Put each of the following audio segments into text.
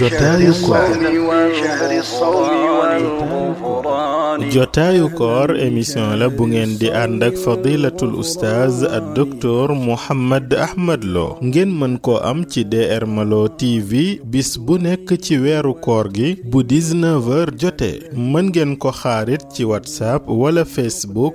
jotaayu koor jotaayu koor émission la bu ngeen di ànd ak fadilatul oustaz ak docteur Mouhammad Ahmad Lo ngeen mën koo am ci DR Malo TV bis bu nekk ci weeru koor gi bu 19h jotee mën ngeen ko xaarit ci whatsapp wala facebook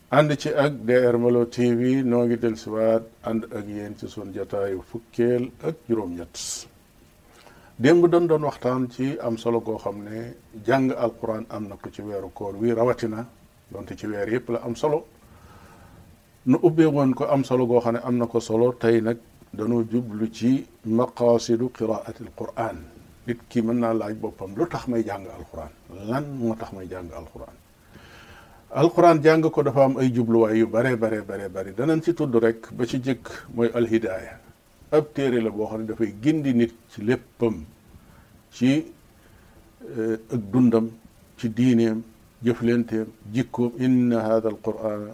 ànd ci ak DR Malo TV noo ngi dellusiwaat ànd ak yéen ci sun jataayu fukkeel ak juróom-ñett démb dañ doon waxtaan ci am solo goo xam ne jàng alquran am na ko ci weeru koor wi rawatina donte ci weer yëpp la am solo nu ubbee woon ko am solo goo xam ne am na ko solo tey nag dañoo jublu ci maqaasidu qiraati alquran nit ki mën naa laaj boppam lu tax may jàng alquran lan moo tax may jàng alquran alquran jàng ko dafa am ay jubluwaay yu bare bare bare bari danañ ci tudd rek ba ci jëkk mooy alhidaaya ab téere la boo xam ne dafay gindi nit ci léppam ci eh, ak dundam ci diineem jëflenteem jikkoom inna hada alqurana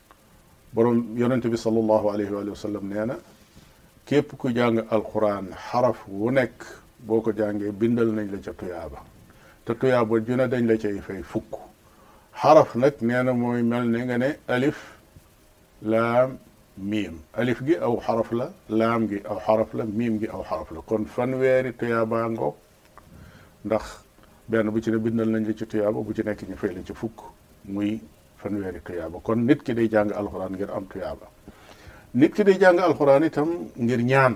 borom yonente bi sallallahu alayhi wa sallam nee na képp ku jàng alquran xaraf wu nekk boo ko jàngee bindal nañ la ca tuyaaba te tuyaaba ju ne dañ la cay fay fukk xaraf nag nee na mooy mel ne nga ne alif laam miim alif gi aw xaraf la laam gi aw xaraf la miim gi aw xaraf la kon fanweeri tuyaabaa ngoog ndax benn bu ci ne bindal nañ la ci tuyaaba bu ci nekk ñu fay la ci fukk muy fanweeri tuyaaba kon nit ki day jàng alxuraan ngir am tuyaaba nit ki day jàng alxuraan itam ngir ñaan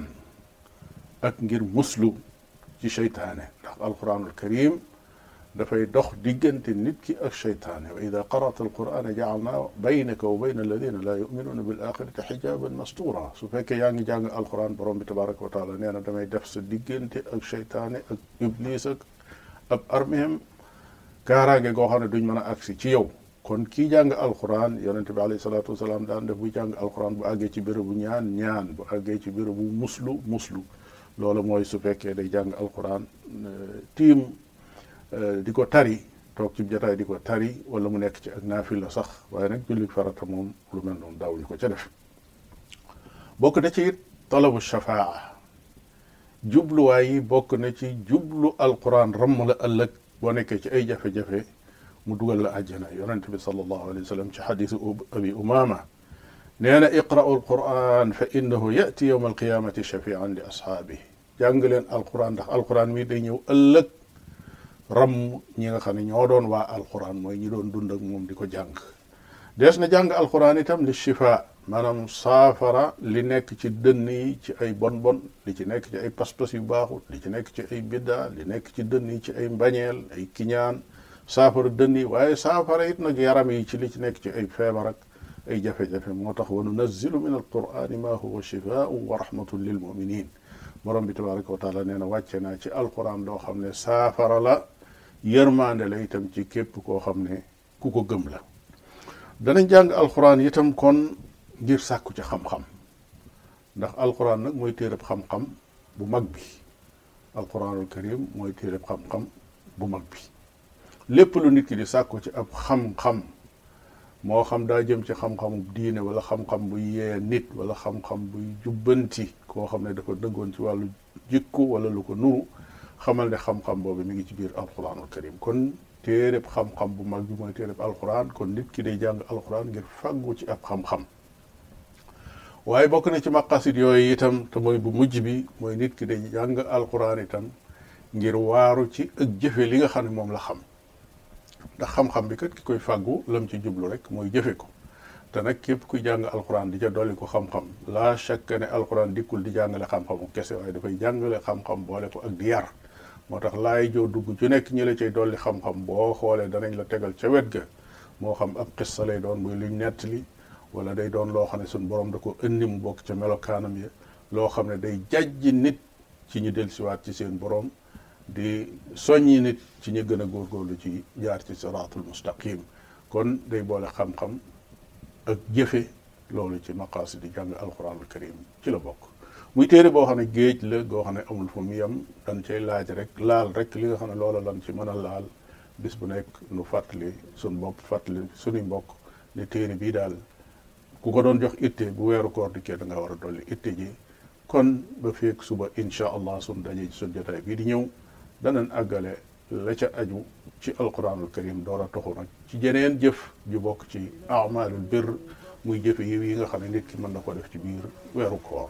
ak ngir muslu ci seytaane ndax alxuraanul karim dafay dox diggante nit ki ak seytaane wa ida qara'ta alqur'ana ja'alna baynaka wa bayna alladina laa yuminuuna bil axirati xijaban mastura su fekkee yaa ngi jàng alquran borom bi tabaraka wa taala nee na damay def sa diggante ak seytaane ak iblis ak ab armeem kaaraange goo xam ne duñ mën a agsi ci yow kon kii jàng alquran yonente bi alayhi salaatu wasalaam daan def bu jàng alquran bu àggee ci bérébu ñaan ñaan bu àggee ci bérébu muslu muslu loola mooy su fekkee day jàng alquran tiim euh, di ko tari toog ci jataay di ko tari wala mu nekk ci ak naafila sax waaye nag julli farata moom lu mel noonu daaw ñu ko ca def bokk na ci it talabu shafaa jubluwaay yi bokk na ci jublu alquran ramm la ëllëg boo nekkee ci ay jafe-jafe mu dugal la àjjana yonente bi sallallahu alayhi wa sallam ci xadisu abi umama nee na iqra'u alquran fa innahu yati yowma alqiyamati shafian li ashaabihi jàng leen alxuraan ndax alxuraan mi day ñëw ëllëg ram ñi nga xam ne ñoo doon waa alxuraan mooy ñi doon dund ak moom di ko jàng dees na jàng alxuraan itam li shifa maanaam saafara li nekk ci dënn yi ci ay bon bon li ci nekk ci ay pas-pas yu baaxul li ci nekk ci ay bidda li nekk ci dënn yi ci ay mbañeel ay kiñaan saafara dënn yi waaye saafara it nag yaram yi ci li ci nekk ci ay feebar ak ay jafe-jafe moo tax wa nunazzilu min alqurani ma huwa shifaun wa rahmatun lil muminin borom bi tabaraka wa taala nee na wàcce naa ci alquran loo xam ne saafara la yërmaande la itam ci képp koo xam ne ku ko gëm la danañ jàng alquran itam kon ngir sàkku ci xam-xam ndax alquran nag mooy téereb xam-xam bu mag bi alquranul karim mooy téereb xam-xam bu mag bi lépp lu nit ki di sàkku ci ab xam-xam moo xam daa jëm ci xam-xamu diine wala xam-xam bu yee nit wala xam-xam buy jubbanti koo xam ne dafa dëggoon ci wàllu jikko wala lu ko nuru xamal ne xam-xam boobu mi ngi ci biir alquranul karim kon téereb xam-xam bu mag bi mooy téereb alquran kon nit ki day jàng alquran ngir fàggu ci ab xam-xam waaye bokk na ci maqasid yooyu itam te mooy bu mujj bi mooy nit ki day jàng alquran itam ngir waaru ci ak jëfe li nga xam ne moom la xam ndax xam-xam bi kat ki koy fàggu lam ci jublu rek mooy jëfe ko te nag képp kuy jàng alxuraan di ca dolli ko xam-xam laa chaque ne alxuraan dikkul di jàngale xam-xamu kese waaye dafay jàngale xam-xam boole ko ak di yar moo tax laay joo dugg ju nekk ñi la cay dolli xam-xam boo xoolee danañ la tegal ca wet ga moo xam ab xissa lay doon muy luñ nettali wala day doon loo xam ne suñ borom da ko indi mu bokk ca melokaanam ya loo xam ne day jàjji nit ci ñu dellusiwaat ci seen borom di soññi nit ci ñu gën a góorgóorlu ci jaar ci siraatul mustaqim kon day boole xam-xam ak jëfe loolu ci maqaasi di jàng alquranul karim ci la bokk muy téere boo xam ne géej la goo xam ne amul fu mu yem dañ cay laaj rek laal rek li nga xam ne loola lan ci mën a laal bis bu nekk nu fàttali suñ bopp fàttali suñuy mbokk ne téere bii daal ku ko doon jox itte bu weeru koor di kee da nga war a dolli itte ji kon ba feek suba incha allah sun daje ci sun jotaay bii di ñëw danañ àggale la ca aju ci alquranul karim door a toxu nag ci jeneen jëf ju bokk ci amalul bir muy jëfe yiw yi nga xam ne nit ki mën na ko def ci biir weeru koor